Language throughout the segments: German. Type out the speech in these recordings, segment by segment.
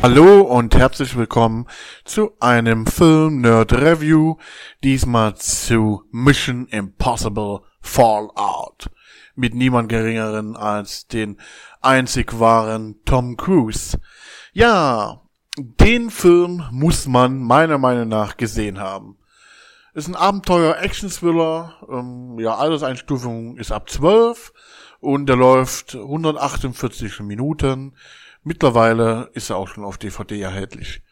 Hallo und herzlich willkommen zu einem Film Nerd Review, diesmal zu Mission Impossible Fallout. Mit niemand geringeren als den einzig wahren Tom Cruise. Ja, den Film muss man meiner Meinung nach gesehen haben. Ist ein Abenteuer-Action-Thriller, ähm, ja, Alterseinstufung ist ab 12 und der läuft 148 Minuten. Mittlerweile ist er auch schon auf DVD erhältlich.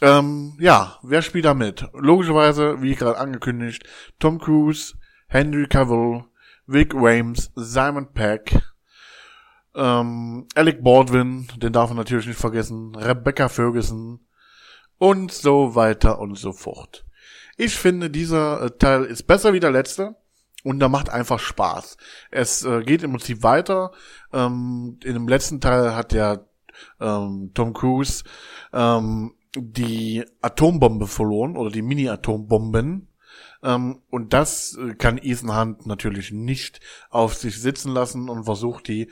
Ähm, ja, wer spielt da mit? Logischerweise, wie gerade angekündigt, Tom Cruise, Henry Cavill, Vic Rames, Simon Peck, ähm, Alec Baldwin, den darf man natürlich nicht vergessen, Rebecca Ferguson und so weiter und so fort. Ich finde, dieser äh, Teil ist besser wie der letzte. Und da macht einfach Spaß. Es äh, geht im Prinzip weiter. Ähm, in dem letzten Teil hat ja ähm, Tom Cruise ähm, die Atombombe verloren oder die Mini-Atombomben. Ähm, und das äh, kann Ethan Hunt natürlich nicht auf sich sitzen lassen und versucht die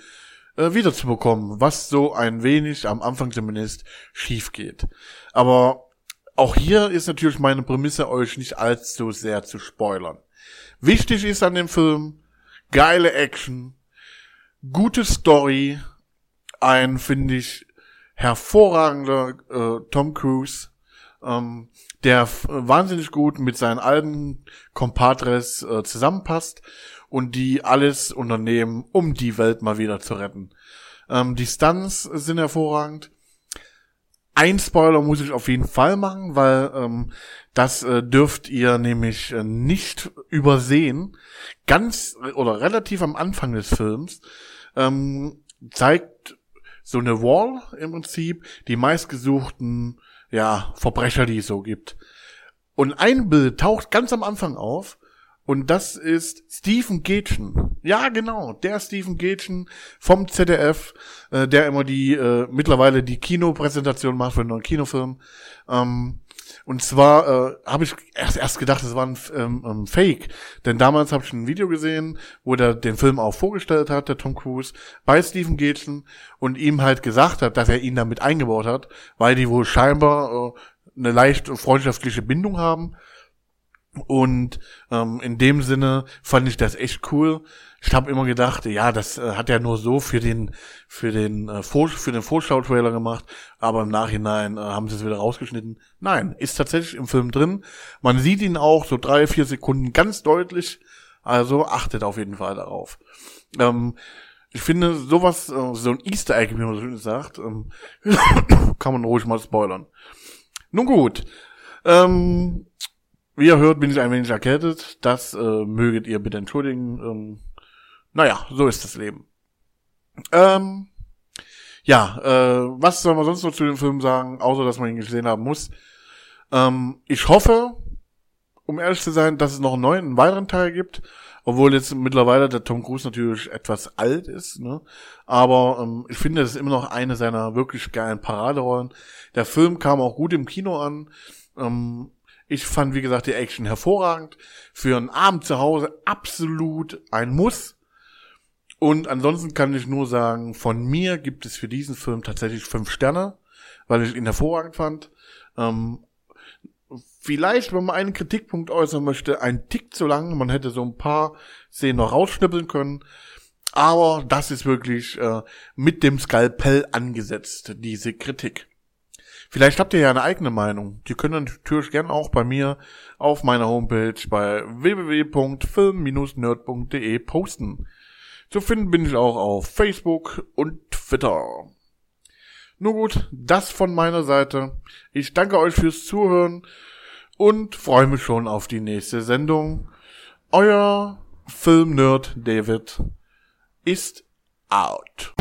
äh, wiederzubekommen, was so ein wenig am Anfang zumindest schief geht. Aber auch hier ist natürlich meine Prämisse, euch nicht allzu sehr zu spoilern. Wichtig ist an dem Film geile Action, gute Story, ein, finde ich, hervorragender äh, Tom Cruise, ähm, der wahnsinnig gut mit seinen alten Compadres äh, zusammenpasst und die alles unternehmen, um die Welt mal wieder zu retten. Ähm, die Stunts sind hervorragend. Ein Spoiler muss ich auf jeden Fall machen, weil ähm, das äh, dürft ihr nämlich äh, nicht übersehen. Ganz oder relativ am Anfang des Films ähm, zeigt so eine Wall im Prinzip die meistgesuchten ja Verbrecher, die es so gibt. Und ein Bild taucht ganz am Anfang auf und das ist Stephen Gätchen. Ja, genau, der Stephen Gätchen vom ZDF, äh, der immer die, äh, mittlerweile die Kinopräsentation macht für einen neuen Kinofilm. Ähm, und zwar äh, habe ich erst, erst gedacht, es war ein ähm, ähm, Fake. Denn damals habe ich ein Video gesehen, wo der den Film auch vorgestellt hat, der Tom Cruise, bei Stephen Gätchen und ihm halt gesagt hat, dass er ihn damit eingebaut hat, weil die wohl scheinbar äh, eine leicht freundschaftliche Bindung haben. Und ähm, in dem Sinne fand ich das echt cool. Ich habe immer gedacht, ja, das äh, hat er nur so für den für den äh, Vor für den Vorschau-Trailer gemacht, aber im Nachhinein äh, haben sie es wieder rausgeschnitten. Nein, ist tatsächlich im Film drin. Man sieht ihn auch so drei vier Sekunden ganz deutlich. Also achtet auf jeden Fall darauf. Ähm, ich finde sowas, äh, so ein Easter Egg, wie man so schön sagt, ähm, kann man ruhig mal spoilern. Nun gut. Ähm, wie ihr hört, bin ich ein wenig erkältet. Das äh, möget ihr bitte entschuldigen. Ähm, naja, so ist das Leben. Ähm, ja, äh, was soll man sonst noch zu dem Film sagen, außer dass man ihn gesehen haben muss? Ähm, ich hoffe, um ehrlich zu sein, dass es noch einen neuen, einen weiteren Teil gibt. Obwohl jetzt mittlerweile der Tom Cruise natürlich etwas alt ist, ne? Aber ähm, ich finde, das ist immer noch eine seiner wirklich geilen Paraderollen. Der Film kam auch gut im Kino an. Ähm, ich fand, wie gesagt, die Action hervorragend. Für einen Abend zu Hause absolut ein Muss. Und ansonsten kann ich nur sagen, von mir gibt es für diesen Film tatsächlich fünf Sterne, weil ich ihn hervorragend fand. Ähm, vielleicht, wenn man einen Kritikpunkt äußern möchte, ein Tick zu lang. Man hätte so ein paar Szenen noch rausschnippeln können. Aber das ist wirklich äh, mit dem Skalpell angesetzt, diese Kritik. Vielleicht habt ihr ja eine eigene Meinung. Die können natürlich gerne auch bei mir auf meiner Homepage bei www.film-nerd.de posten. Zu finden bin ich auch auf Facebook und Twitter. Nur gut, das von meiner Seite. Ich danke euch fürs Zuhören und freue mich schon auf die nächste Sendung. Euer Filmnerd David ist out.